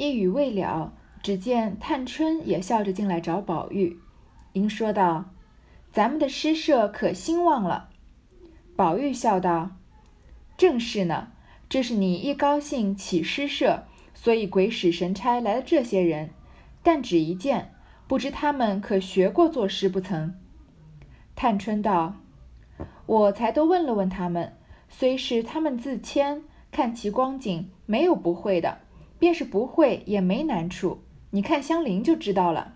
一语未了，只见探春也笑着进来找宝玉，应说道：“咱们的诗社可兴旺了。”宝玉笑道：“正是呢，这是你一高兴起诗社，所以鬼使神差来了这些人。但只一见，不知他们可学过作诗不曾？”探春道：“我才都问了问他们，虽是他们自谦，看其光景，没有不会的。便是不会，也没难处。你看香菱就知道了。”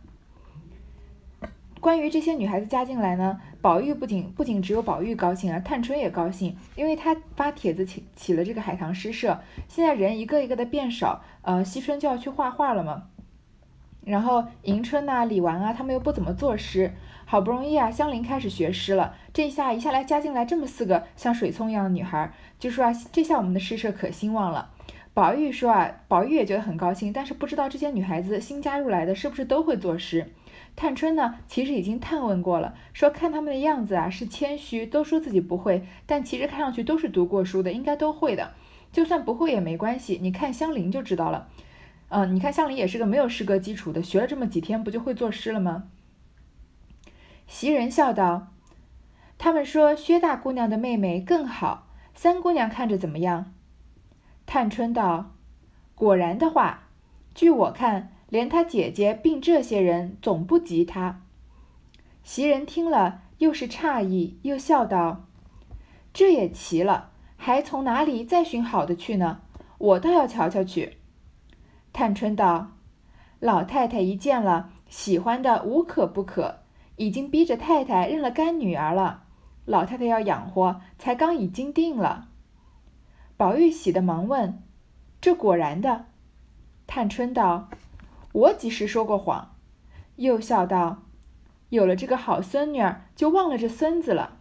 关于这些女孩子加进来呢，宝玉不仅不仅只有宝玉高兴啊，探春也高兴，因为她发帖子起起了这个海棠诗社，现在人一个一个的变少，呃，惜春就要去画画了嘛。然后迎春呐、李纨啊，他们又不怎么作诗，好不容易啊，香菱开始学诗了，这下一下来加进来这么四个像水葱一样的女孩，就说啊，这下我们的诗社可兴旺了。宝玉说啊，宝玉也觉得很高兴，但是不知道这些女孩子新加入来的是不是都会作诗。探春呢，其实已经探问过了，说看他们的样子啊，是谦虚，都说自己不会，但其实看上去都是读过书的，应该都会的。就算不会也没关系，你看香菱就知道了。嗯，你看香菱也是个没有诗歌基础的，学了这么几天，不就会作诗了吗？袭人笑道：“他们说薛大姑娘的妹妹更好，三姑娘看着怎么样？”探春道：“果然的话，据我看。”连他姐姐并这些人总不及他。袭人听了，又是诧异，又笑道：“这也奇了，还从哪里再寻好的去呢？我倒要瞧瞧去。”探春道：“老太太一见了，喜欢的无可不可，已经逼着太太认了干女儿了。老太太要养活，才刚已经定了。”宝玉喜的忙问：“这果然的？”探春道。我几时说过谎？又笑道：“有了这个好孙女儿，就忘了这孙子了。”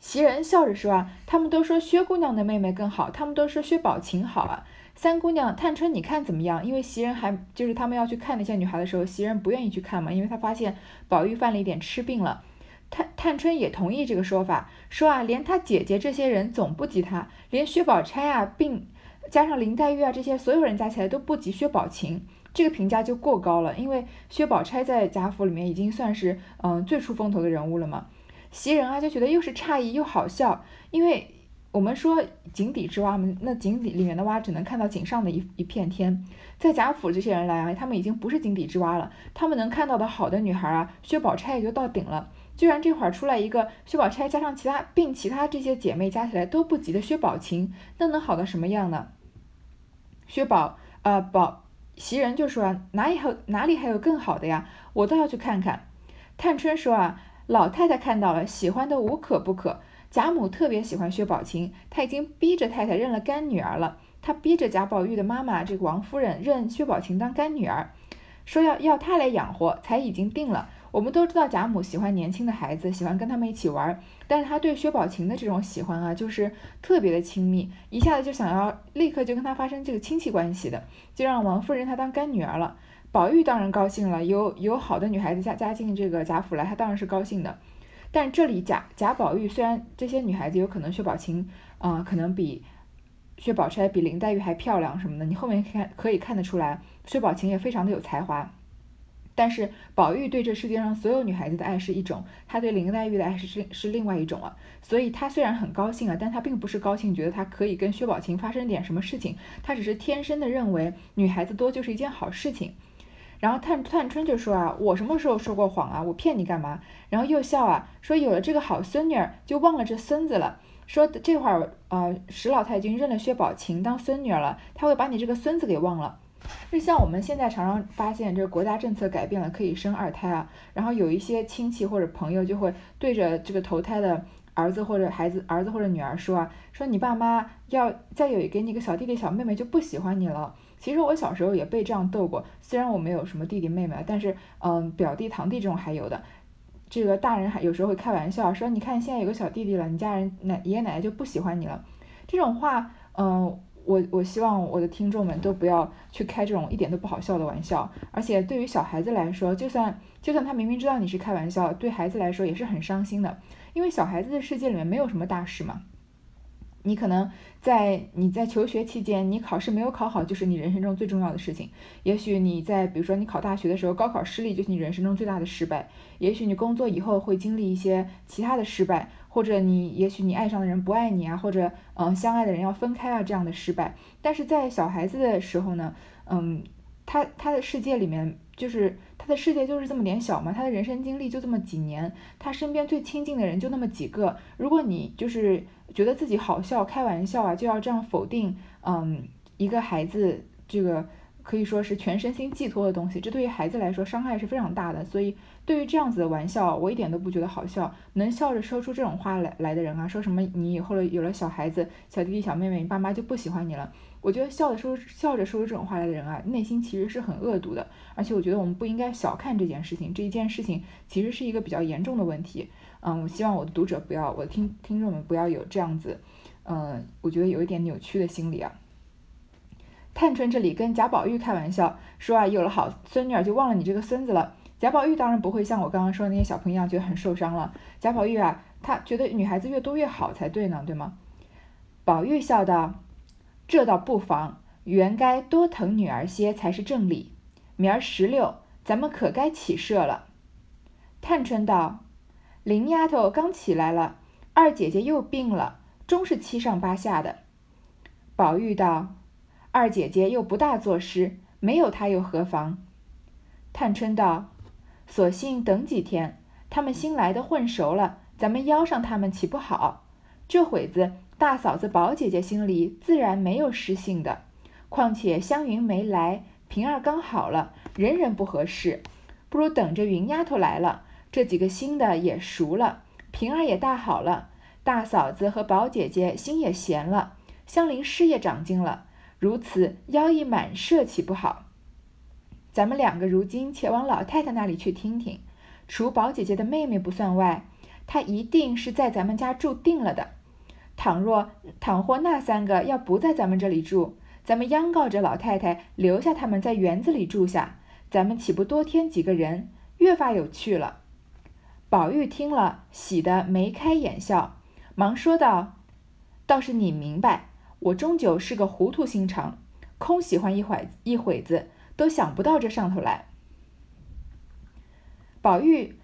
袭人笑着说：“啊，他们都说薛姑娘的妹妹更好，他们都说薛宝琴好啊。三姑娘，探春你看怎么样？因为袭人还就是他们要去看那些女孩的时候，袭人不愿意去看嘛，因为她发现宝玉犯了一点痴病了。探探春也同意这个说法，说啊，连她姐姐这些人总不及她，连薛宝钗啊，并。加上林黛玉啊，这些所有人加起来都不及薛宝琴，这个评价就过高了。因为薛宝钗在贾府里面已经算是嗯最出风头的人物了嘛。袭人啊就觉得又是诧异又好笑，因为我们说井底之蛙嘛，那井底里面的蛙只能看到井上的一一片天，在贾府这些人来啊，他们已经不是井底之蛙了，他们能看到的好的女孩啊，薛宝钗也就到顶了。居然这会儿出来一个薛宝钗，加上其他并其他这些姐妹加起来都不及的薛宝琴，那能好到什么样呢？薛宝，呃，宝袭人就说啊，哪里还哪里还有更好的呀？我倒要去看看。探春说啊，老太太看到了，喜欢的无可不可。贾母特别喜欢薛宝琴，她已经逼着太太认了干女儿了。她逼着贾宝玉的妈妈这个王夫人认薛宝琴当干女儿，说要要她来养活，才已经定了。我们都知道贾母喜欢年轻的孩子，喜欢跟他们一起玩。但是她对薛宝琴的这种喜欢啊，就是特别的亲密，一下子就想要立刻就跟他发生这个亲戚关系的，就让王夫人她当干女儿了。宝玉当然高兴了，有有好的女孩子嫁嫁进这个贾府来，他当然是高兴的。但这里贾贾宝玉虽然这些女孩子有可能薛宝琴啊，可能比薛宝钗比林黛玉还漂亮什么的，你后面看可以看得出来，薛宝琴也非常的有才华。但是宝玉对这世界上所有女孩子的爱是一种，他对林黛玉的爱是是另外一种了。所以他虽然很高兴啊，但他并不是高兴觉得他可以跟薛宝琴发生点什么事情，他只是天生的认为女孩子多就是一件好事情。然后探探春就说啊，我什么时候说过谎啊？我骗你干嘛？然后又笑啊，说有了这个好孙女儿就忘了这孙子了。说这会儿呃史老太君认了薛宝琴当孙女儿了，他会把你这个孙子给忘了。就像我们现在常常发现，这个国家政策改变了，可以生二胎啊。然后有一些亲戚或者朋友就会对着这个投胎的儿子或者孩子、儿子或者女儿说啊，说你爸妈要再有给你个小弟弟小妹妹就不喜欢你了。其实我小时候也被这样逗过，虽然我没有什么弟弟妹妹，但是嗯，表弟堂弟这种还有的。这个大人还有时候会开玩笑说，你看现在有个小弟弟了，你家人奶爷爷奶奶就不喜欢你了。这种话，嗯。我我希望我的听众们都不要去开这种一点都不好笑的玩笑，而且对于小孩子来说，就算就算他明明知道你是开玩笑，对孩子来说也是很伤心的，因为小孩子的世界里面没有什么大事嘛。你可能在你在求学期间，你考试没有考好，就是你人生中最重要的事情。也许你在比如说你考大学的时候，高考失利就是你人生中最大的失败。也许你工作以后会经历一些其他的失败，或者你也许你爱上的人不爱你啊，或者嗯相爱的人要分开啊这样的失败。但是在小孩子的时候呢，嗯，他他的世界里面就是他的世界就是这么点小嘛，他的人生经历就这么几年，他身边最亲近的人就那么几个。如果你就是觉得自己好笑、开玩笑啊，就要这样否定，嗯，一个孩子这个可以说是全身心寄托的东西，这对于孩子来说伤害是非常大的。所以，对于这样子的玩笑，我一点都不觉得好笑。能笑着说出这种话来来的人啊，说什么你以后有了小孩子、小弟弟、小妹妹，你爸妈就不喜欢你了？我觉得笑着说笑着说出这种话来的人啊，内心其实是很恶毒的。而且，我觉得我们不应该小看这件事情，这一件事情其实是一个比较严重的问题。嗯，我希望我的读者不要，我的听听众们不要有这样子，嗯，我觉得有一点扭曲的心理啊。探春这里跟贾宝玉开玩笑说啊，有了好孙女儿就忘了你这个孙子了。贾宝玉当然不会像我刚刚说的那些小朋友一样觉得很受伤了。贾宝玉啊，他觉得女孩子越多越好才对呢，对吗？宝玉笑道：“这倒不妨，原该多疼女儿些才是正理。明儿十六，咱们可该起社了。”探春道。林丫头刚起来了，二姐姐又病了，终是七上八下的。宝玉道：“二姐姐又不大作诗，没有她又何妨？”探春道：“索性等几天，他们新来的混熟了，咱们邀上他们岂不好？这会子大嫂子、宝姐姐心里自然没有失信的。况且湘云没来，平儿刚好了，人人不合适，不如等着云丫头来了。”这几个新的也熟了，平儿也大好了，大嫂子和宝姐姐心也闲了，香菱事业长进了，如此邀一满社岂不好？咱们两个如今且往老太太那里去听听，除宝姐姐的妹妹不算外，她一定是在咱们家住定了的。倘若倘或那三个要不在咱们这里住，咱们央告着老太太留下他们在园子里住下，咱们岂不多添几个人，越发有趣了。宝玉听了，喜得眉开眼笑，忙说道：“倒是你明白，我终究是个糊涂心肠，空喜欢一会一会子，都想不到这上头来。”宝玉。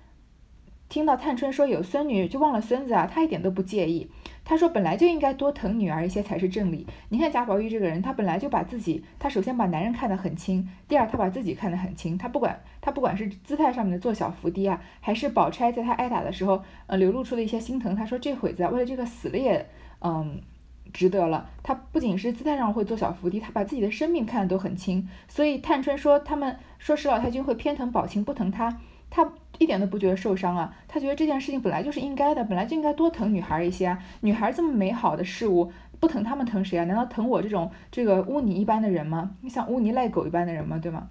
听到探春说有孙女就忘了孙子啊，他一点都不介意。他说本来就应该多疼女儿一些才是正理。你看贾宝玉这个人，他本来就把自己，他首先把男人看得很轻，第二他把自己看得很轻。他不管他不管是姿态上面的做小伏低啊，还是宝钗在他挨打的时候，呃流露出的一些心疼。他说这会子为了这个死了也，嗯，值得了。他不仅是姿态上会做小伏低，他把自己的生命看得都很轻。所以探春说他们说史老太君会偏疼宝琴不疼他。他一点都不觉得受伤啊，他觉得这件事情本来就是应该的，本来就应该多疼女孩一些啊。女孩这么美好的事物，不疼他们疼谁啊？难道疼我这种这个污泥一般的人吗？像污泥赖狗一般的人吗？对吗？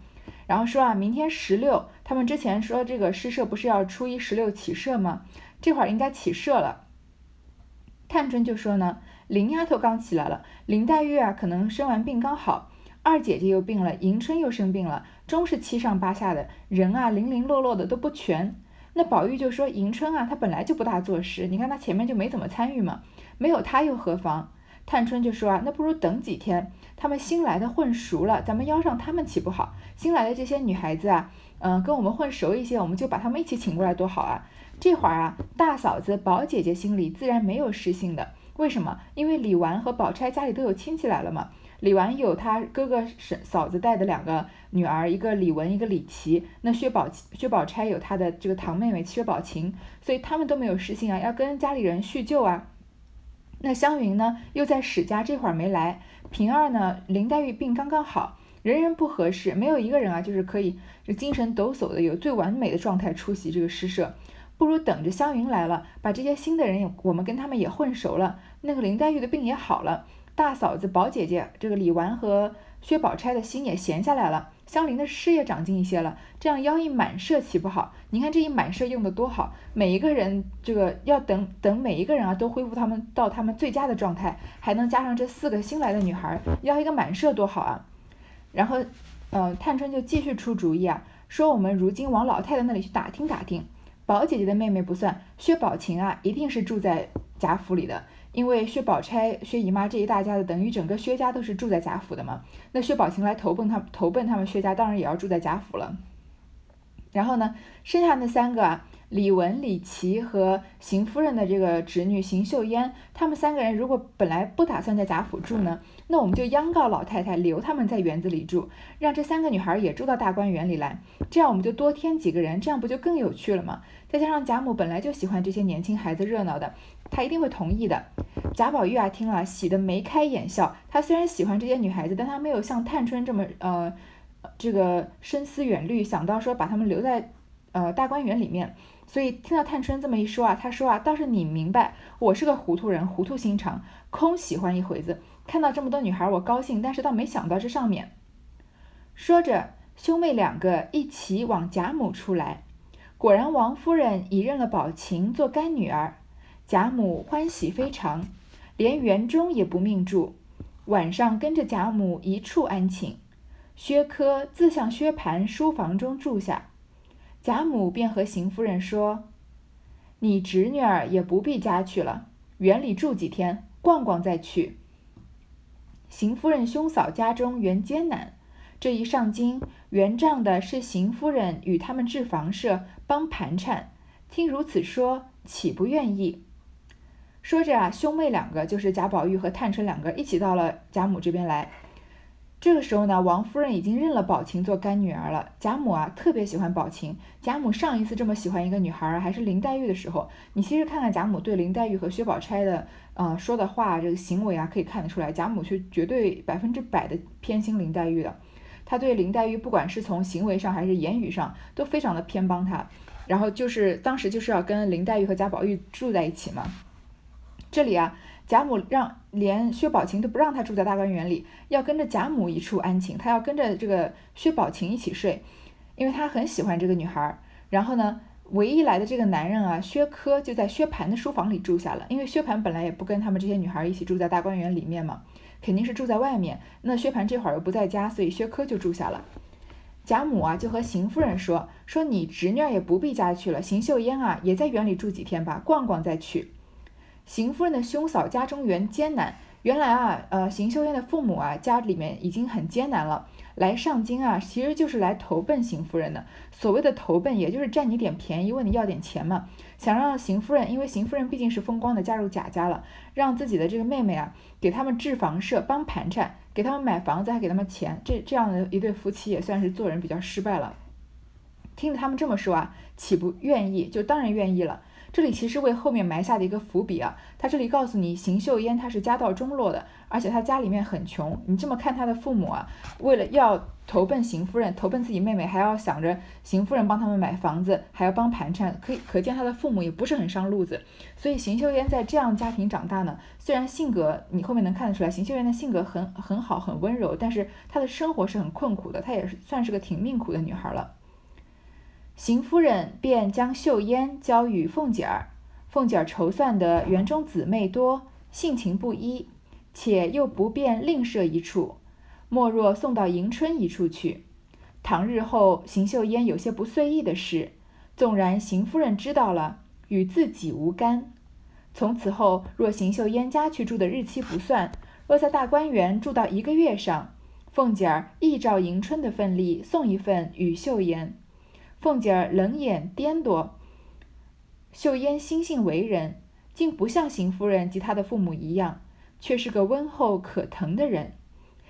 然后说啊，明天十六，他们之前说这个诗社不是要初一十六起社吗？这会儿应该起社了。探春就说呢，林丫头刚起来了，林黛玉啊可能生完病刚好。二姐姐又病了，迎春又生病了，终是七上八下的人啊，零零落落的都不全。那宝玉就说：“迎春啊，她本来就不大做事，你看她前面就没怎么参与嘛，没有她又何妨？”探春就说：“啊，那不如等几天，他们新来的混熟了，咱们邀上他们岂不好？新来的这些女孩子啊，嗯，跟我们混熟一些，我们就把他们一起请过来，多好啊！这会儿啊，大嫂子、宝姐姐心里自然没有失信的。为什么？因为李纨和宝钗家里都有亲戚来了嘛。”李纨有他哥哥婶嫂子带的两个女儿，一个李文，一个李琦。那薛宝薛宝钗有她的这个堂妹妹薛宝琴，所以他们都没有失信啊，要跟家里人叙旧啊。那湘云呢，又在史家这会儿没来。平儿呢，林黛玉病刚刚好，人人不合适，没有一个人啊，就是可以这精神抖擞的有最完美的状态出席这个诗社。不如等着湘云来了，把这些新的人也我们跟他们也混熟了，那个林黛玉的病也好了。大嫂子、宝姐姐，这个李纨和薛宝钗的心也闲下来了，香菱的事业长进一些了，这样邀一满社岂不好？你看这一满社用的多好，每一个人这个要等等每一个人啊都恢复他们到他们最佳的状态，还能加上这四个新来的女孩，邀一个满社多好啊！然后，呃，探春就继续出主意啊，说我们如今往老太太那里去打听打听，宝姐姐的妹妹不算，薛宝琴啊，一定是住在贾府里的。因为薛宝钗、薛姨妈这一大家子，等于整个薛家都是住在贾府的嘛。那薛宝琴来投奔他，投奔他们薛家，当然也要住在贾府了。然后呢，剩下那三个啊。李文、李琦和邢夫人的这个侄女邢岫烟，他们三个人如果本来不打算在贾府住呢，那我们就央告老太太留他们在园子里住，让这三个女孩也住到大观园里来，这样我们就多添几个人，这样不就更有趣了吗？再加上贾母本来就喜欢这些年轻孩子热闹的，她一定会同意的。贾宝玉啊，听了喜得眉开眼笑。他虽然喜欢这些女孩子，但他没有像探春这么呃，这个深思远虑，想到说把他们留在呃大观园里面。所以听到探春这么一说啊，他说啊，倒是你明白，我是个糊涂人，糊涂心肠，空喜欢一回子。看到这么多女孩，我高兴，但是倒没想到这上面。说着，兄妹两个一起往贾母出来，果然王夫人已认了宝琴做干女儿，贾母欢喜非常，连园中也不命住，晚上跟着贾母一处安寝。薛科自向薛蟠书房中住下。贾母便和邢夫人说：“你侄女儿也不必家去了，园里住几天，逛逛再去。”邢夫人兄嫂家中原艰难，这一上京，原仗的是邢夫人与他们置房舍，帮盘缠。听如此说，岂不愿意？说着啊，兄妹两个就是贾宝玉和探春两个一起到了贾母这边来。这个时候呢，王夫人已经认了宝琴做干女儿了。贾母啊，特别喜欢宝琴。贾母上一次这么喜欢一个女孩儿，还是林黛玉的时候。你其实看看贾母对林黛玉和薛宝钗的，呃，说的话，这个行为啊，可以看得出来，贾母是绝对百分之百的偏心林黛玉的。她对林黛玉，不管是从行为上还是言语上，都非常的偏帮她。然后就是当时就是要跟林黛玉和贾宝玉住在一起嘛。这里啊。贾母让连薛宝琴都不让他住在大观园里，要跟着贾母一处安寝，他要跟着这个薛宝琴一起睡，因为他很喜欢这个女孩。然后呢，唯一来的这个男人啊，薛科就在薛蟠的书房里住下了，因为薛蟠本来也不跟他们这些女孩一起住在大观园里面嘛，肯定是住在外面。那薛蟠这会儿又不在家，所以薛科就住下了。贾母啊，就和邢夫人说：“说你侄女也不必家去了，邢岫烟啊，也在园里住几天吧，逛逛再去。”邢夫人的兄嫂家中原艰难，原来啊，呃，邢岫烟的父母啊，家里面已经很艰难了，来上京啊，其实就是来投奔邢夫人的。所谓的投奔，也就是占你点便宜，问你要点钱嘛，想让邢夫人，因为邢夫人毕竟是风光的嫁入贾家了，让自己的这个妹妹啊，给他们置房舍，帮盘缠，给他们买房子，还给他们钱，这这样的一对夫妻也算是做人比较失败了。听着他们这么说啊，岂不愿意？就当然愿意了。这里其实为后面埋下的一个伏笔啊，他这里告诉你，邢岫烟她是家道中落的，而且她家里面很穷。你这么看她的父母啊，为了要投奔邢夫人，投奔自己妹妹，还要想着邢夫人帮他们买房子，还要帮盘缠，可以可见她的父母也不是很上路子。所以邢岫烟在这样家庭长大呢，虽然性格你后面能看得出来，邢岫烟的性格很很好，很温柔，但是她的生活是很困苦的，她也是算是个挺命苦的女孩了。邢夫人便将秀烟交与凤姐儿，凤姐儿筹算的园中姊妹多，性情不一，且又不便另设一处，莫若送到迎春一处去。倘日后邢岫烟有些不遂意的事，纵然邢夫人知道了，与自己无干。从此后，若邢岫烟家去住的日期不算，若在大观园住到一个月上，凤姐儿亦照迎春的份例送一份与秀烟。凤姐儿冷眼颠簸，秀烟心性为人，竟不像邢夫人及她的父母一样，却是个温厚可疼的人。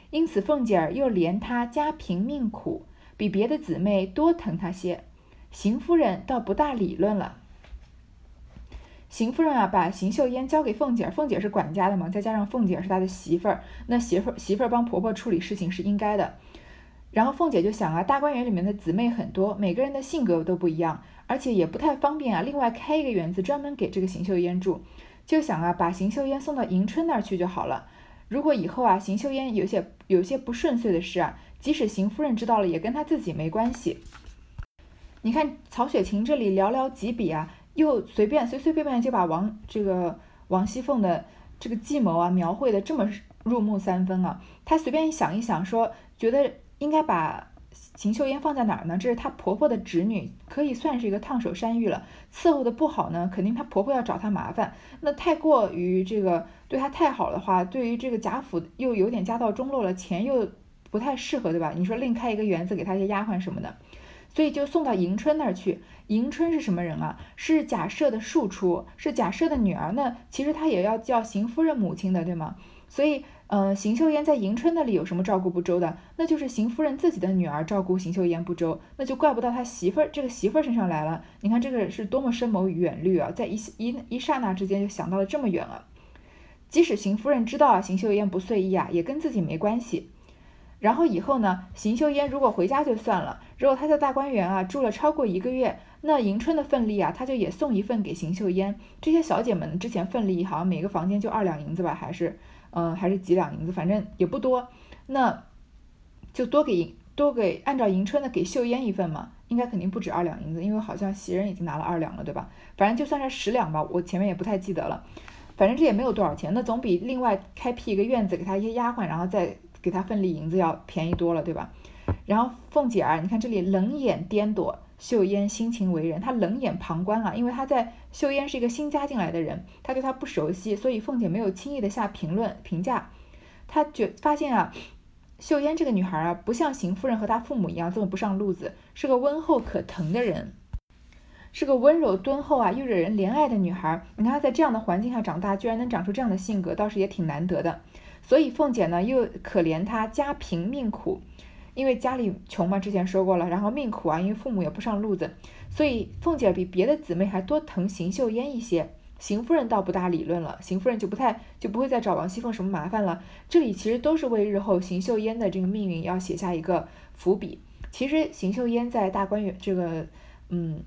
因此，凤姐儿又怜她家贫命苦，比别的姊妹多疼她些。邢夫人倒不大理论了。邢夫人啊，把邢秀烟交给凤姐儿，凤姐是管家的嘛，再加上凤姐是她的媳妇儿，那媳妇儿媳妇儿帮婆婆处理事情是应该的。然后凤姐就想啊，大观园里面的姊妹很多，每个人的性格都不一样，而且也不太方便啊。另外开一个园子专门给这个邢岫烟住，就想啊，把邢岫烟送到迎春那儿去就好了。如果以后啊，邢岫烟有些有些不顺遂的事啊，即使邢夫人知道了，也跟她自己没关系。你看曹雪芹这里寥寥几笔啊，又随便随随便便就把王这个王熙凤的这个计谋啊描绘的这么入木三分啊。他随便想一想，说觉得。应该把邢岫烟放在哪儿呢？这是她婆婆的侄女，可以算是一个烫手山芋了。伺候的不好呢，肯定她婆婆要找她麻烦。那太过于这个对她太好的话，对于这个贾府又有点家道中落了，钱又不太适合，对吧？你说另开一个园子给她一些丫鬟什么的，所以就送到迎春那儿去。迎春是什么人啊？是贾赦的庶出，是贾赦的女儿。那其实她也要叫邢夫人母亲的，对吗？所以。嗯，邢岫烟在迎春那里有什么照顾不周的？那就是邢夫人自己的女儿照顾邢岫烟不周，那就怪不到他媳妇儿这个媳妇儿身上来了。你看这个是多么深谋远虑啊，在一一一刹那之间就想到了这么远了！即使邢夫人知道啊邢岫烟不遂意啊，也跟自己没关系。然后以后呢，邢岫烟如果回家就算了，如果她在大观园啊住了超过一个月，那迎春的份例啊，她就也送一份给邢岫烟。这些小姐们之前份例好像每个房间就二两银子吧，还是？嗯，还是几两银子，反正也不多，那就多给多给，按照迎春的给秀烟一份嘛，应该肯定不止二两银子，因为好像袭人已经拿了二两了，对吧？反正就算是十两吧，我前面也不太记得了，反正这也没有多少钱，那总比另外开辟一个院子给他一些丫鬟，然后再给他份例银子要便宜多了，对吧？然后凤姐儿，你看这里冷眼颠躲。秀烟心情为人，她冷眼旁观啊，因为她在秀烟是一个新加进来的人，她对她不熟悉，所以凤姐没有轻易的下评论评价。她觉发现啊，秀烟这个女孩啊，不像邢夫人和她父母一样这么不上路子，是个温厚可疼的人，是个温柔敦厚啊又惹人怜爱的女孩。你看她在这样的环境下长大，居然能长出这样的性格，倒是也挺难得的。所以凤姐呢又可怜她家贫命苦。因为家里穷嘛，之前说过了，然后命苦啊，因为父母也不上路子，所以凤姐比别的姊妹还多疼邢岫烟一些。邢夫人倒不大理论了，邢夫人就不太就不会再找王熙凤什么麻烦了。这里其实都是为日后邢岫烟的这个命运要写下一个伏笔。其实邢岫烟在大观园这个，嗯，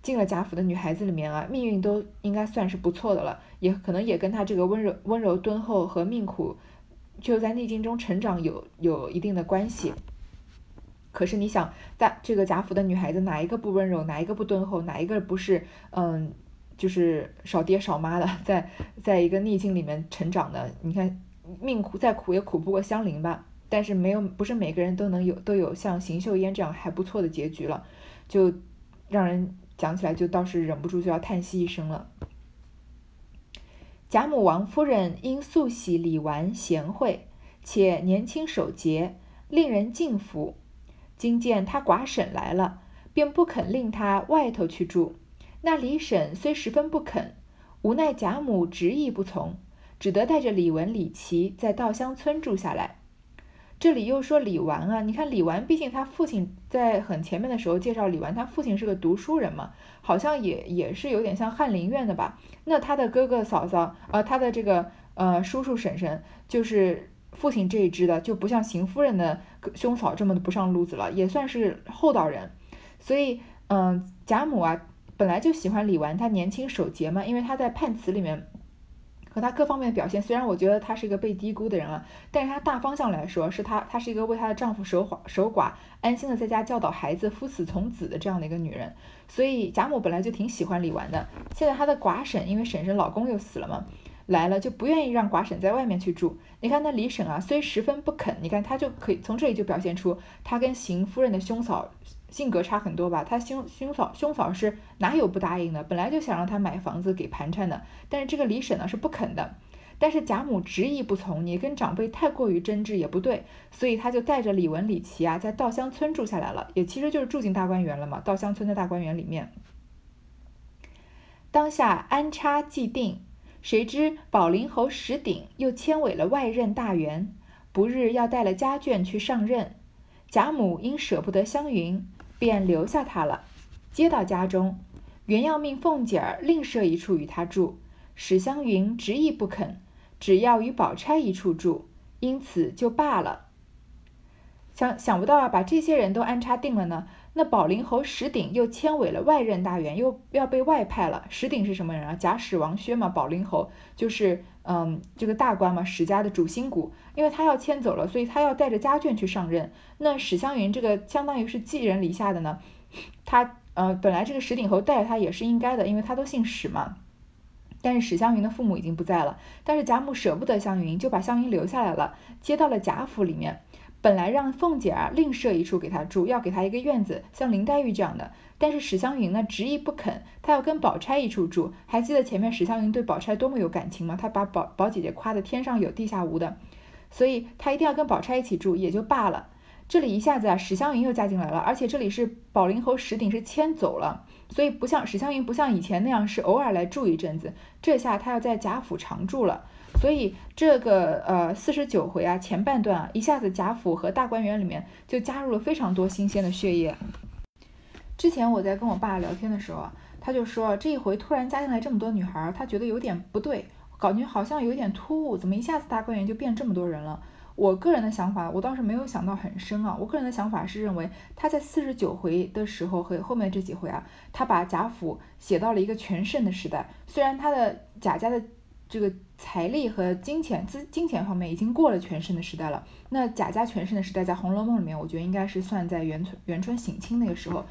进了贾府的女孩子里面啊，命运都应该算是不错的了，也可能也跟她这个温柔温柔敦厚和命苦。就在逆境中成长有有一定的关系，可是你想，在这个贾府的女孩子哪一个不温柔，哪一个不敦厚，哪一个不是嗯，就是少爹少妈的，在在一个逆境里面成长的？你看命苦再苦也苦不过香菱吧，但是没有不是每个人都能有都有像邢岫烟这样还不错的结局了，就让人讲起来就倒是忍不住就要叹息一声了。贾母王夫人因素喜李纨贤惠，且年轻守节，令人敬服。今见她寡婶来了，便不肯令她外头去住。那李婶虽十分不肯，无奈贾母执意不从，只得带着李文、李琦在稻香村住下来。这里又说李纨啊，你看李纨，毕竟他父亲在很前面的时候介绍李纨，他父亲是个读书人嘛，好像也也是有点像翰林院的吧。那他的哥哥嫂嫂，呃，他的这个呃叔叔婶婶，就是父亲这一支的，就不像邢夫人的兄嫂这么的不上路子了，也算是厚道人。所以，嗯，贾母啊，本来就喜欢李纨，她年轻守节嘛，因为她在判词里面。和他各方面的表现，虽然我觉得她是一个被低估的人啊，但是她大方向来说，是她她是一个为她的丈夫守寡守寡，安心的在家教导孩子，夫死从子的这样的一个女人。所以贾母本来就挺喜欢李纨的。现在她的寡婶，因为婶婶老公又死了嘛，来了就不愿意让寡婶在外面去住。你看那李婶啊，虽十分不肯，你看她就可以从这里就表现出她跟邢夫人的兄嫂。性格差很多吧？他兄兄嫂兄嫂是哪有不答应的？本来就想让他买房子给盘缠的，但是这个李婶呢是不肯的。但是贾母执意不从，你跟长辈太过于争执也不对，所以他就带着李文、李琦啊，在稻香村住下来了，也其实就是住进大观园了嘛。稻香村的大观园里面，当下安插既定，谁知宝林侯石鼎又迁委了外任大员，不日要带了家眷去上任。贾母因舍不得湘云。便留下他了，接到家中，原要命凤姐儿另设一处与他住，史湘云执意不肯，只要与宝钗一处住，因此就罢了。想想不到啊，把这些人都安插定了呢。那宝林侯石鼎又迁委了外任大员，又要被外派了。石鼎是什么人啊？假史王薛嘛。宝林侯就是嗯，这个大官嘛，史家的主心骨。因为他要迁走了，所以他要带着家眷去上任。那史湘云这个相当于是寄人篱下的呢，他呃本来这个石鼎侯带着他也是应该的，因为他都姓史嘛。但是史湘云的父母已经不在了，但是贾母舍不得湘云，就把湘云留下来了，接到了贾府里面。本来让凤姐啊另设一处给她住，要给她一个院子，像林黛玉这样的。但是史湘云呢执意不肯，她要跟宝钗一处住。还记得前面史湘云对宝钗多么有感情吗？她把宝宝姐姐夸得天上有地下无的，所以她一定要跟宝钗一起住，也就罢了。这里一下子啊，史湘云又嫁进来了，而且这里是宝林侯石鼎是迁走了，所以不像史湘云不像以前那样是偶尔来住一阵子，这下她要在贾府常住了。所以这个呃四十九回啊前半段啊一下子贾府和大观园里面就加入了非常多新鲜的血液。之前我在跟我爸聊天的时候啊，他就说这一回突然加进来这么多女孩，他觉得有点不对，感觉好像有点突兀，怎么一下子大观园就变这么多人了？我个人的想法，我倒是没有想到很深啊。我个人的想法是认为他在四十九回的时候和后面这几回啊，他把贾府写到了一个全盛的时代，虽然他的贾家的。这个财力和金钱资金钱方面已经过了全盛的时代了。那贾家全盛的时代，在《红楼梦》里面，我觉得应该是算在元春元春省亲那个时候，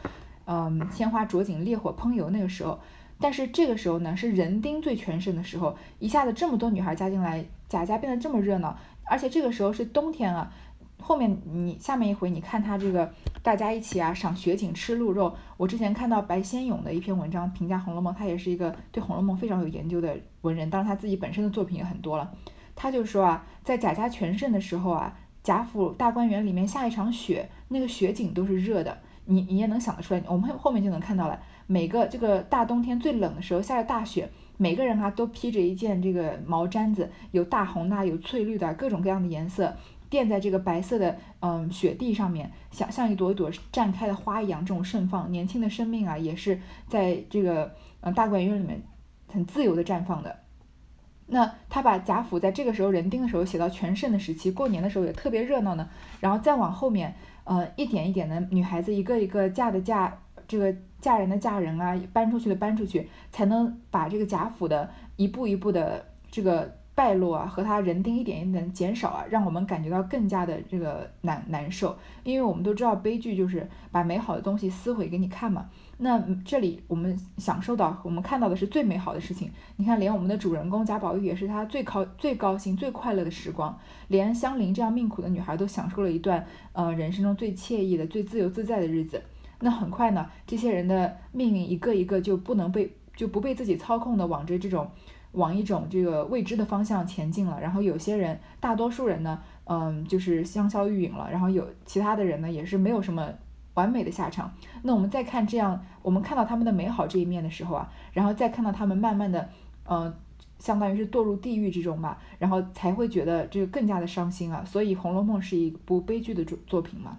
嗯，鲜花着锦，烈火烹油那个时候。但是这个时候呢，是人丁最全盛的时候，一下子这么多女孩加进来，贾家变得这么热闹，而且这个时候是冬天啊。后面你下面一回，你看他这个大家一起啊赏雪景吃鹿肉。我之前看到白先勇的一篇文章评价《红楼梦》，他也是一个对《红楼梦》非常有研究的文人，当然他自己本身的作品也很多了。他就说啊，在贾家全盛的时候啊，贾府大观园里面下一场雪，那个雪景都是热的，你你也能想得出来。我们后面就能看到了，每个这个大冬天最冷的时候下着大雪，每个人啊都披着一件这个毛毡子，有大红的，有翠绿的，各种各样的颜色。垫在这个白色的嗯雪地上面，像像一朵一朵绽开的花一样，这种盛放，年轻的生命啊，也是在这个嗯大观园里面很自由的绽放的。那他把贾府在这个时候人丁的时候写到全盛的时期，过年的时候也特别热闹呢。然后再往后面，呃，一点一点的女孩子一个一个嫁的嫁，这个嫁人的嫁人啊，搬出去的搬出去，才能把这个贾府的一步一步的这个。败落啊，和他人丁一点一点减少啊，让我们感觉到更加的这个难难受。因为我们都知道，悲剧就是把美好的东西撕毁给你看嘛。那这里我们享受到，我们看到的是最美好的事情。你看，连我们的主人公贾宝玉也是他最高最高兴、最快乐的时光。连香菱这样命苦的女孩都享受了一段呃人生中最惬意的、最自由自在的日子。那很快呢，这些人的命运一个一个就不能被就不被自己操控的往着这种。往一种这个未知的方向前进了，然后有些人，大多数人呢，嗯，就是香消玉殒了，然后有其他的人呢，也是没有什么完美的下场。那我们再看这样，我们看到他们的美好这一面的时候啊，然后再看到他们慢慢的，嗯，相当于是堕入地狱之中吧，然后才会觉得这个更加的伤心啊。所以《红楼梦》是一部悲剧的作作品嘛。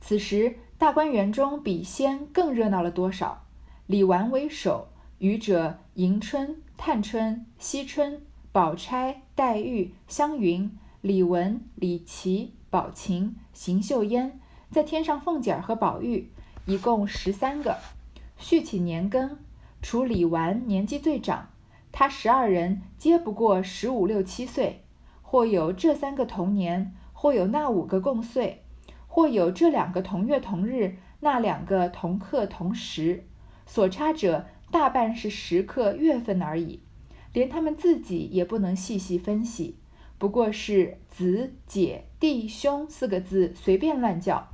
此时大观园中比先更热闹了多少？李纨为首。余者迎春、探春、惜春、宝钗、黛玉、湘云、李文、李琦、宝琴、邢岫烟，在添上凤姐儿和宝玉，一共十三个。续起年庚，除李纨年纪最长，他十二人皆不过十五六七岁，或有这三个同年，或有那五个共岁，或有这两个同月同日，那两个同刻同时，所差者。大半是时刻月份而已，连他们自己也不能细细分析，不过是子、姐、弟、兄四个字随便乱叫。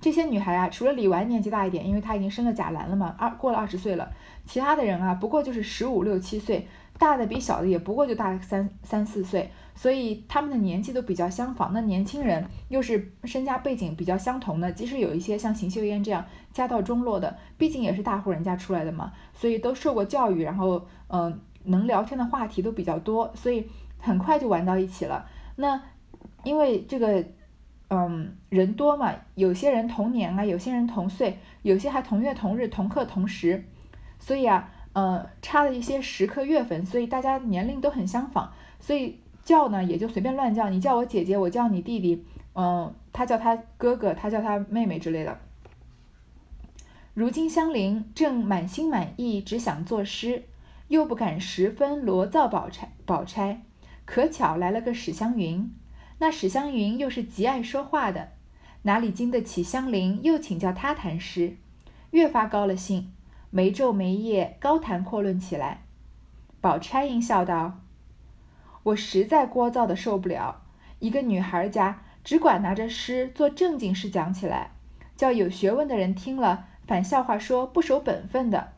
这些女孩啊，除了李纨年纪大一点，因为她已经生了贾兰了嘛，二过了二十岁了，其他的人啊，不过就是十五六七岁。大的比小的也不过就大三三四岁，所以他们的年纪都比较相仿。那年轻人又是身家背景比较相同的，即使有一些像邢岫烟这样家道中落的，毕竟也是大户人家出来的嘛，所以都受过教育，然后嗯，能聊天的话题都比较多，所以很快就玩到一起了。那因为这个嗯人多嘛，有些人同年啊，有些人同岁，有些还同月同日同刻同时，所以啊。呃，差了一些时刻月份，所以大家年龄都很相仿，所以叫呢也就随便乱叫。你叫我姐姐，我叫你弟弟，嗯，他叫他哥哥，他叫他妹妹之类的。如今香菱正满心满意，只想作诗，又不敢十分罗造宝钗。宝钗可巧来了个史湘云，那史湘云又是极爱说话的，哪里经得起香菱又请教他谈诗，越发高了兴。没昼没夜高谈阔论起来，宝钗应笑道：“我实在聒噪的受不了。一个女孩家只管拿着诗做正经事讲起来，叫有学问的人听了反笑话说不守本分的。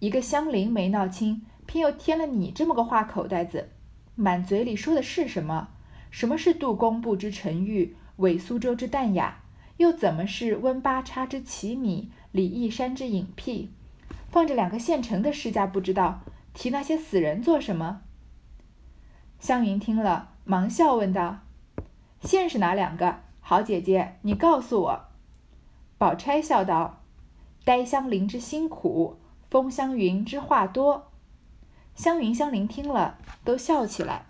一个乡邻没闹清，偏又添了你这么个话口袋子，满嘴里说的是什么？什么是杜工部之沉郁，伪苏州之淡雅？又怎么是温八叉之奇米，李义山之隐僻？放着两个现成的诗家不知道，提那些死人做什么？湘云听了，忙笑问道：“现是哪两个？好姐姐，你告诉我。”宝钗笑道：“呆香菱之辛苦，风香云之话多。”湘云、香菱听了，都笑起来。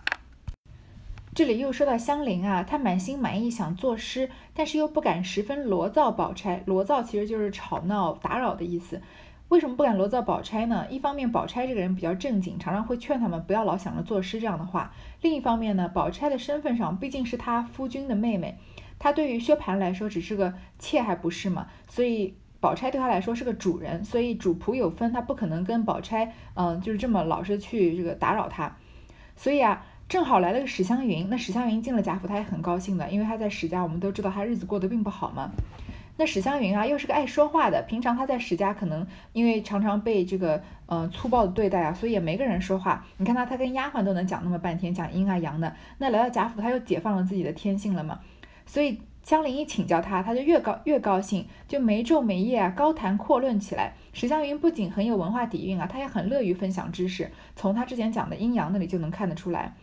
这里又说到香菱啊，她满心满意想作诗，但是又不敢十分罗造宝钗。罗造其实就是吵闹、打扰的意思。为什么不敢罗造宝钗呢？一方面，宝钗这个人比较正经，常常会劝他们不要老想着作诗这样的话；另一方面呢，宝钗的身份上毕竟是他夫君的妹妹，她对于薛蟠来说只是个妾，还不是嘛？所以宝钗对他来说是个主人，所以主仆有分，他不可能跟宝钗，嗯，就是这么老是去这个打扰她。所以啊，正好来了个史湘云，那史湘云进了贾府，她也很高兴的，因为她在史家，我们都知道她日子过得并不好嘛。那史湘云啊，又是个爱说话的。平常她在史家可能因为常常被这个呃粗暴的对待啊，所以也没个人说话。你看她，她跟丫鬟都能讲那么半天，讲阴啊阳的。那来到贾府，她又解放了自己的天性了嘛。所以香菱一请教她，她就越高越高兴，就没昼没夜啊高谈阔论起来。史湘云不仅很有文化底蕴啊，她也很乐于分享知识。从她之前讲的阴阳那里就能看得出来。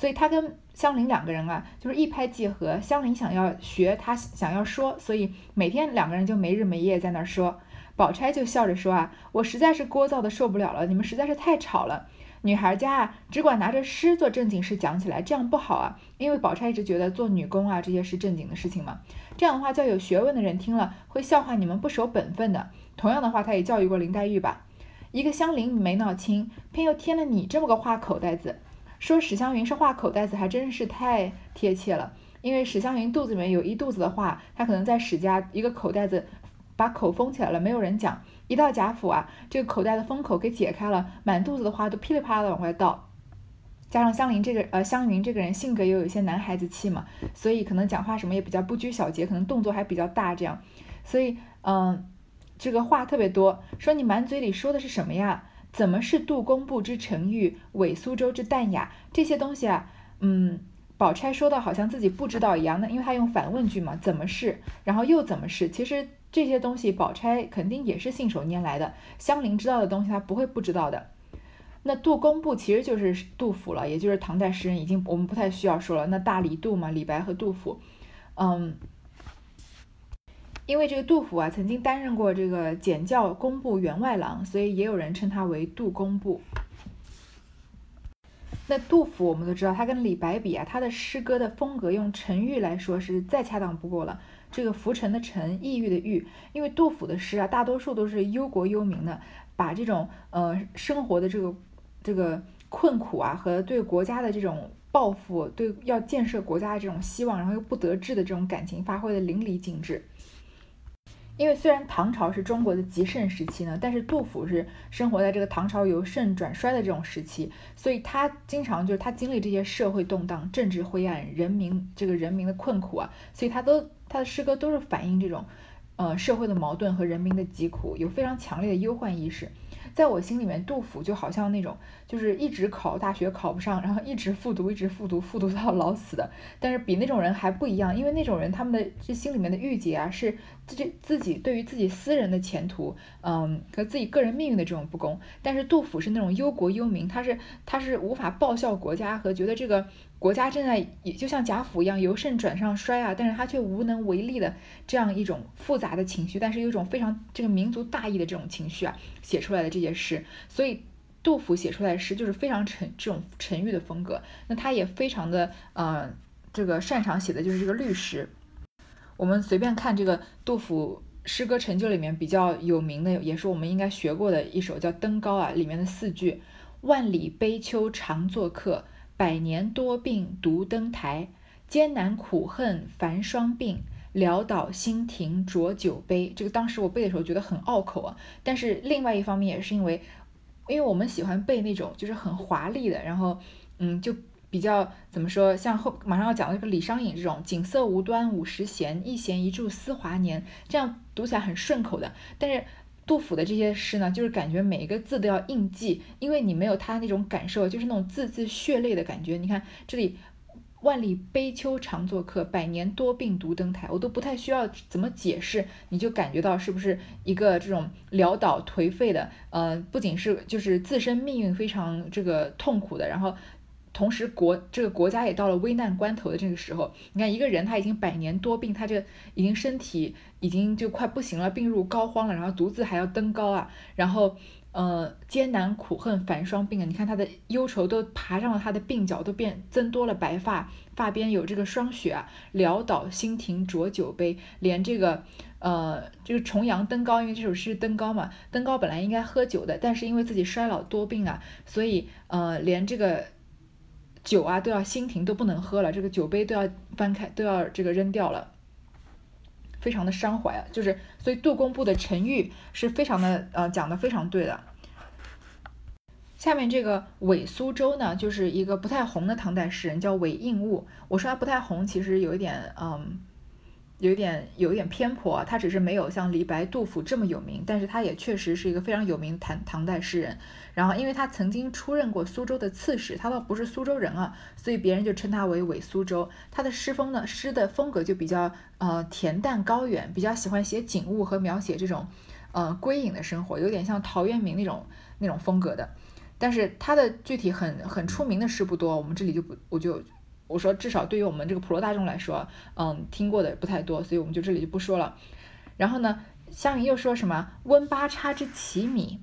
所以他跟香菱两个人啊，就是一拍即合。香菱想要学，他想要说，所以每天两个人就没日没夜在那儿说。宝钗就笑着说啊，我实在是聒噪的受不了了，你们实在是太吵了。女孩家啊，只管拿着诗做正经事讲起来，这样不好啊。因为宝钗一直觉得做女工啊这些是正经的事情嘛，这样的话叫有学问的人听了会笑话你们不守本分的。同样的话，他也教育过林黛玉吧。一个香菱没闹清，偏又添了你这么个话口袋子。说史湘云是话口袋子，还真是太贴切了。因为史湘云肚子里面有一肚子的话，她可能在史家一个口袋子把口封起来了，没有人讲。一到贾府啊，这个口袋的封口给解开了，满肚子的话都噼里啪啦的往外倒。加上香菱这个呃湘云这个人性格又有一些男孩子气嘛，所以可能讲话什么也比较不拘小节，可能动作还比较大这样。所以嗯，这个话特别多。说你满嘴里说的是什么呀？怎么是杜工部之沉郁，伪苏州之淡雅？这些东西啊，嗯，宝钗说的好像自己不知道一样那，因为她用反问句嘛，怎么是？然后又怎么是？其实这些东西，宝钗肯定也是信手拈来的。香菱知道的东西，她不会不知道的。那杜工部其实就是杜甫了，也就是唐代诗人，已经我们不太需要说了。那大李杜嘛，李白和杜甫，嗯。因为这个杜甫啊，曾经担任过这个检校工部员外郎，所以也有人称他为杜工部。那杜甫我们都知道，他跟李白比啊，他的诗歌的风格用沉郁来说是再恰当不过了。这个浮沉的沉，抑郁的郁，因为杜甫的诗啊，大多数都是忧国忧民的，把这种呃生活的这个这个困苦啊，和对国家的这种抱负，对要建设国家的这种希望，然后又不得志的这种感情，发挥的淋漓尽致。因为虽然唐朝是中国的极盛时期呢，但是杜甫是生活在这个唐朝由盛转衰的这种时期，所以他经常就是他经历这些社会动荡、政治灰暗、人民这个人民的困苦啊，所以他都他的诗歌都是反映这种，呃社会的矛盾和人民的疾苦，有非常强烈的忧患意识。在我心里面，杜甫就好像那种，就是一直考大学考不上，然后一直复读，一直复读，复读到老死的。但是比那种人还不一样，因为那种人他们的这心里面的郁结啊，是自己自己对于自己私人的前途，嗯，和自己个人命运的这种不公。但是杜甫是那种忧国忧民，他是他是无法报效国家和觉得这个。国家正在也就像贾府一样由盛转上衰啊，但是他却无能为力的这样一种复杂的情绪，但是有一种非常这个民族大义的这种情绪啊，写出来的这些诗，所以杜甫写出来的诗就是非常沉这种沉郁的风格。那他也非常的呃这个擅长写的就是这个律诗。我们随便看这个杜甫诗歌成就里面比较有名的，也是我们应该学过的一首叫《登高》啊，里面的四句：万里悲秋常作客。百年多病独登台，艰难苦恨繁霜鬓，潦倒新停浊酒杯。这个当时我背的时候觉得很拗口啊，但是另外一方面也是因为，因为我们喜欢背那种就是很华丽的，然后嗯就比较怎么说，像后马上要讲的这个李商隐这种“锦瑟无端五十弦，一弦一柱思华年”，这样读起来很顺口的。但是杜甫的这些诗呢，就是感觉每一个字都要印记，因为你没有他那种感受，就是那种字字血泪的感觉。你看这里。万里悲秋常作客，百年多病独登台。我都不太需要怎么解释，你就感觉到是不是一个这种潦倒颓废的，呃，不仅是就是自身命运非常这个痛苦的，然后同时国这个国家也到了危难关头的这个时候。你看一个人他已经百年多病，他这已经身体已经就快不行了，病入膏肓了，然后独自还要登高啊，然后。呃，艰难苦恨繁霜鬓啊！你看他的忧愁都爬上了他的鬓角，都变增多了白发，发边有这个霜雪啊。潦倒新停浊酒杯，连这个呃，这个重阳登高，因为这首诗登高嘛，登高本来应该喝酒的，但是因为自己衰老多病啊，所以呃，连这个酒啊都要新停，都不能喝了，这个酒杯都要翻开，都要这个扔掉了。非常的伤怀啊，就是所以杜工部的沉郁是非常的呃讲的非常对的。下面这个韦苏州呢，就是一个不太红的唐代诗人，叫韦应物。我说他不太红，其实有一点嗯。有点有点偏颇，他只是没有像李白、杜甫这么有名，但是他也确实是一个非常有名唐唐代诗人。然后，因为他曾经出任过苏州的刺史，他倒不是苏州人啊，所以别人就称他为韦苏州。他的诗风呢，诗的风格就比较呃恬淡高远，比较喜欢写景物和描写这种呃归隐的生活，有点像陶渊明那种那种风格的。但是他的具体很很出名的诗不多，我们这里就不我就。我说，至少对于我们这个普罗大众来说，嗯，听过的不太多，所以我们就这里就不说了。然后呢，湘云又说什么温八叉之奇米？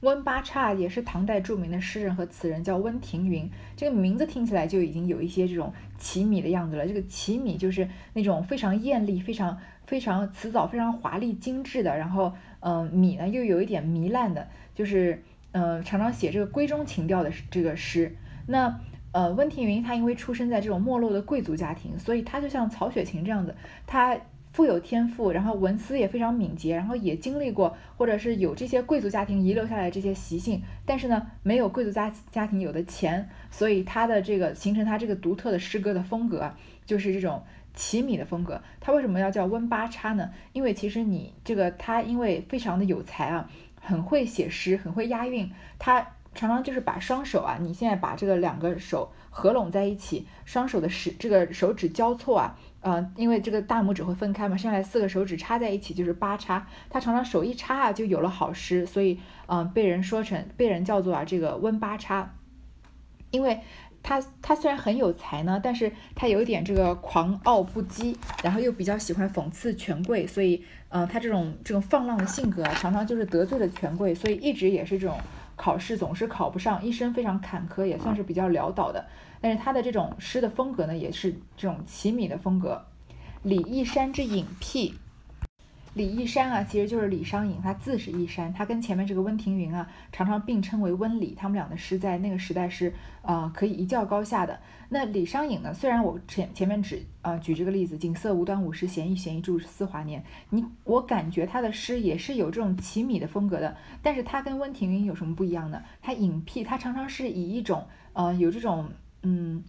温八叉也是唐代著名的诗人和词人，叫温庭筠。这个名字听起来就已经有一些这种奇米的样子了。这个奇米就是那种非常艳丽、非常非常辞藻、非常华丽精致的。然后，嗯，米呢又有一点糜烂的，就是嗯，常常写这个闺中情调的这个诗。那呃，温庭筠他因为出生在这种没落的贵族家庭，所以他就像曹雪芹这样子，他富有天赋，然后文思也非常敏捷，然后也经历过或者是有这些贵族家庭遗留下来这些习性，但是呢，没有贵族家家庭有的钱，所以他的这个形成他这个独特的诗歌的风格，就是这种奇米的风格。他为什么要叫温八叉呢？因为其实你这个他因为非常的有才啊，很会写诗，很会押韵，他。常常就是把双手啊，你现在把这个两个手合拢在一起，双手的食这个手指交错啊，呃，因为这个大拇指会分开嘛，剩下来四个手指插在一起就是八叉。他常常手一插啊，就有了好诗，所以嗯，被人说成被人叫做啊这个温八叉。因为他他虽然很有才呢，但是他有一点这个狂傲不羁，然后又比较喜欢讽刺权贵，所以嗯，他这种这种放浪的性格啊，常常就是得罪了权贵，所以一直也是这种。考试总是考不上，一生非常坎坷，也算是比较潦倒的。但是他的这种诗的风格呢，也是这种奇米的风格。李义山之隐僻。李义山啊，其实就是李商隐，他字是义山，他跟前面这个温庭筠啊，常常并称为温李，他们俩的诗在那个时代是呃可以一较高下的。那李商隐呢，虽然我前前面只呃举这个例子，锦瑟无端五十弦，一弦一柱思华年，你我感觉他的诗也是有这种奇米的风格的，但是他跟温庭筠有什么不一样呢？他隐僻，他常常是以一种呃有这种嗯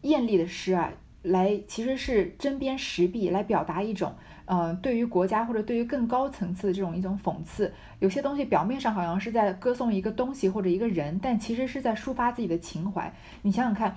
艳丽的诗啊。来，其实是针砭时弊来表达一种，呃，对于国家或者对于更高层次的这种一种讽刺。有些东西表面上好像是在歌颂一个东西或者一个人，但其实是在抒发自己的情怀。你想想看，“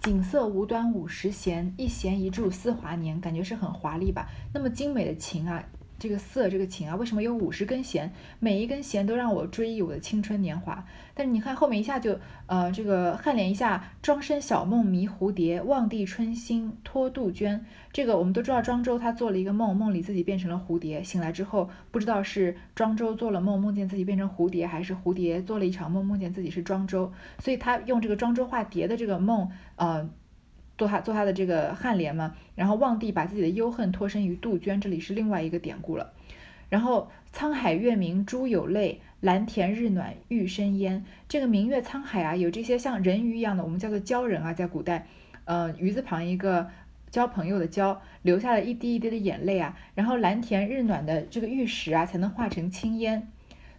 锦瑟无端五十弦，一弦一柱思华年”，感觉是很华丽吧？那么精美的琴啊。这个瑟这个琴啊，为什么有五十根弦？每一根弦都让我追忆我的青春年华。但是你看后面一下就，呃，这个颔联一下，庄生晓梦迷蝴蝶，望帝春心托杜鹃。这个我们都知道，庄周他做了一个梦，梦里自己变成了蝴蝶，醒来之后不知道是庄周做了梦，梦见自己变成蝴蝶，还是蝴蝶做了一场梦，梦见自己是庄周。所以他用这个庄周化蝶的这个梦，呃。做他做他的这个颔联嘛，然后望帝把自己的忧恨托生于杜鹃，这里是另外一个典故了。然后沧海月明珠有泪，蓝田日暖玉生烟。这个明月沧海啊，有这些像人鱼一样的，我们叫做鲛人啊，在古代，呃，鱼字旁一个交朋友的交，流下了一滴一滴的眼泪啊。然后蓝田日暖的这个玉石啊，才能化成青烟。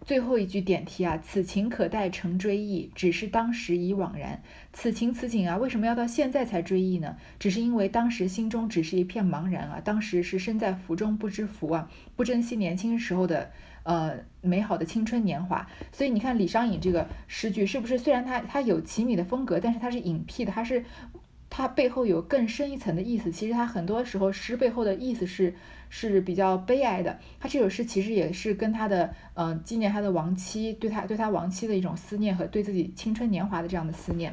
最后一句点题啊，此情可待成追忆，只是当时已惘然。此情此景啊，为什么要到现在才追忆呢？只是因为当时心中只是一片茫然啊，当时是身在福中不知福啊，不珍惜年轻时候的呃美好的青春年华。所以你看李商隐这个诗句是不是？虽然他他有奇米的风格，但是他是隐僻的，他是。它背后有更深一层的意思，其实它很多时候诗背后的意思是是比较悲哀的。他这首诗其实也是跟他的嗯纪念他的亡妻，对他对他亡妻的一种思念和对自己青春年华的这样的思念。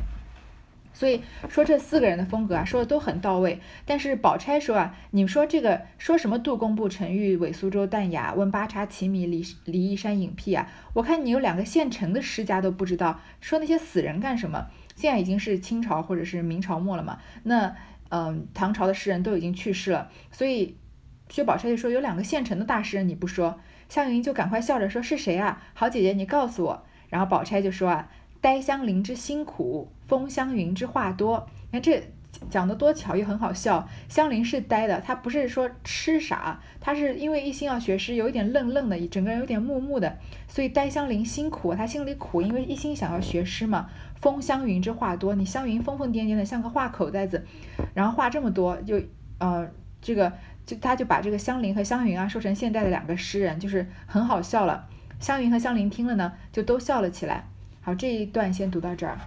所以说这四个人的风格啊，说的都很到位。但是宝钗说啊，你说这个说什么杜工部沉郁，韦苏州淡雅，问八叉奇米，离离异山隐僻啊？我看你有两个现成的诗家都不知道，说那些死人干什么？现在已经是清朝或者是明朝末了嘛？那嗯，唐朝的诗人都已经去世了，所以薛宝钗就说有两个现成的大诗人你不说，湘云就赶快笑着说是谁啊？好姐姐你告诉我。然后宝钗就说啊，呆香菱之辛苦，风香云之话多。你看这。讲的多巧又很好笑，香菱是呆的，她不是说痴傻，她是因为一心要学诗，有一点愣愣的，整个人有点木木的，所以呆香菱辛苦，她心里苦，因为一心想要学诗嘛。风湘云之话多，你湘云疯疯癫癫的，像个话口袋子，然后话这么多，就呃这个就他就把这个湘菱和湘云啊说成现代的两个诗人，就是很好笑了。湘云和湘菱听了呢，就都笑了起来。好，这一段先读到这儿。